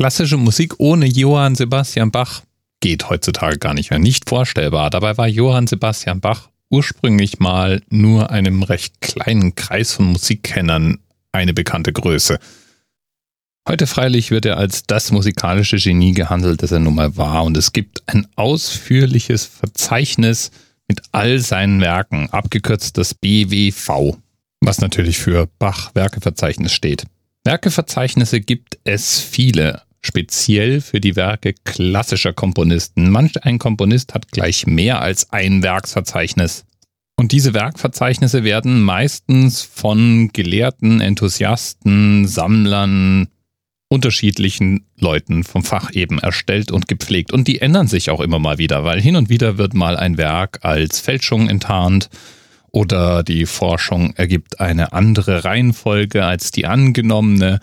Klassische Musik ohne Johann Sebastian Bach geht heutzutage gar nicht mehr. Nicht vorstellbar. Dabei war Johann Sebastian Bach ursprünglich mal nur einem recht kleinen Kreis von Musikkennern eine bekannte Größe. Heute freilich wird er als das musikalische Genie gehandelt, das er nun mal war, und es gibt ein ausführliches Verzeichnis mit all seinen Werken, abgekürzt das BWV, was natürlich für Bach-Werkeverzeichnis steht. Werkeverzeichnisse gibt es viele, speziell für die Werke klassischer Komponisten. Manch ein Komponist hat gleich mehr als ein Werksverzeichnis. Und diese Werkverzeichnisse werden meistens von Gelehrten, Enthusiasten, Sammlern, unterschiedlichen Leuten vom Fach eben erstellt und gepflegt. Und die ändern sich auch immer mal wieder, weil hin und wieder wird mal ein Werk als Fälschung enttarnt oder die Forschung ergibt eine andere Reihenfolge als die angenommene.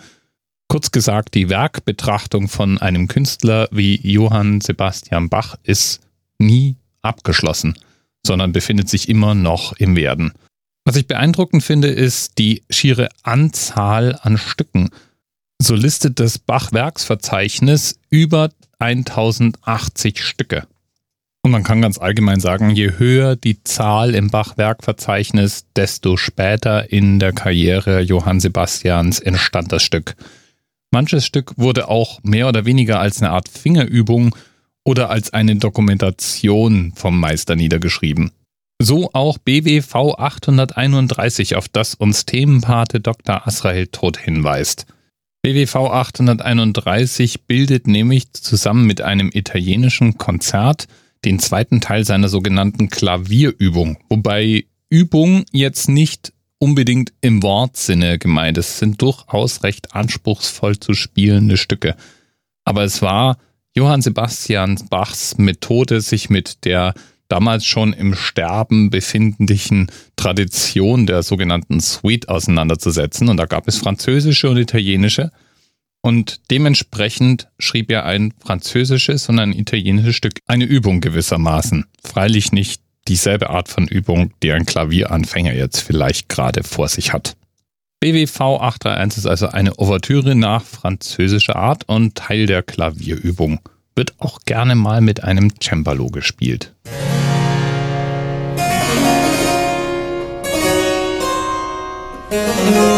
Kurz gesagt, die Werkbetrachtung von einem Künstler wie Johann Sebastian Bach ist nie abgeschlossen, sondern befindet sich immer noch im Werden. Was ich beeindruckend finde, ist die schiere Anzahl an Stücken. So listet das Bach-Werksverzeichnis über 1080 Stücke. Und man kann ganz allgemein sagen, je höher die Zahl im Bach-Werkverzeichnis, desto später in der Karriere Johann Sebastians entstand das Stück. Manches Stück wurde auch mehr oder weniger als eine Art Fingerübung oder als eine Dokumentation vom Meister niedergeschrieben. So auch BWV 831, auf das uns Themenpate Dr. Asrael Tod hinweist. BWV 831 bildet nämlich zusammen mit einem italienischen Konzert den zweiten Teil seiner sogenannten Klavierübung, wobei Übung jetzt nicht unbedingt im Wortsinne gemeint. Es sind durchaus recht anspruchsvoll zu spielende Stücke. Aber es war Johann Sebastian Bachs Methode, sich mit der damals schon im Sterben befindlichen Tradition der sogenannten Suite auseinanderzusetzen. Und da gab es französische und italienische. Und dementsprechend schrieb er ein französisches und ein italienisches Stück, eine Übung gewissermaßen. Freilich nicht dieselbe Art von Übung, die ein Klavieranfänger jetzt vielleicht gerade vor sich hat. BWV 831 ist also eine Ouvertüre nach französischer Art und Teil der Klavierübung. Wird auch gerne mal mit einem Cembalo gespielt. Musik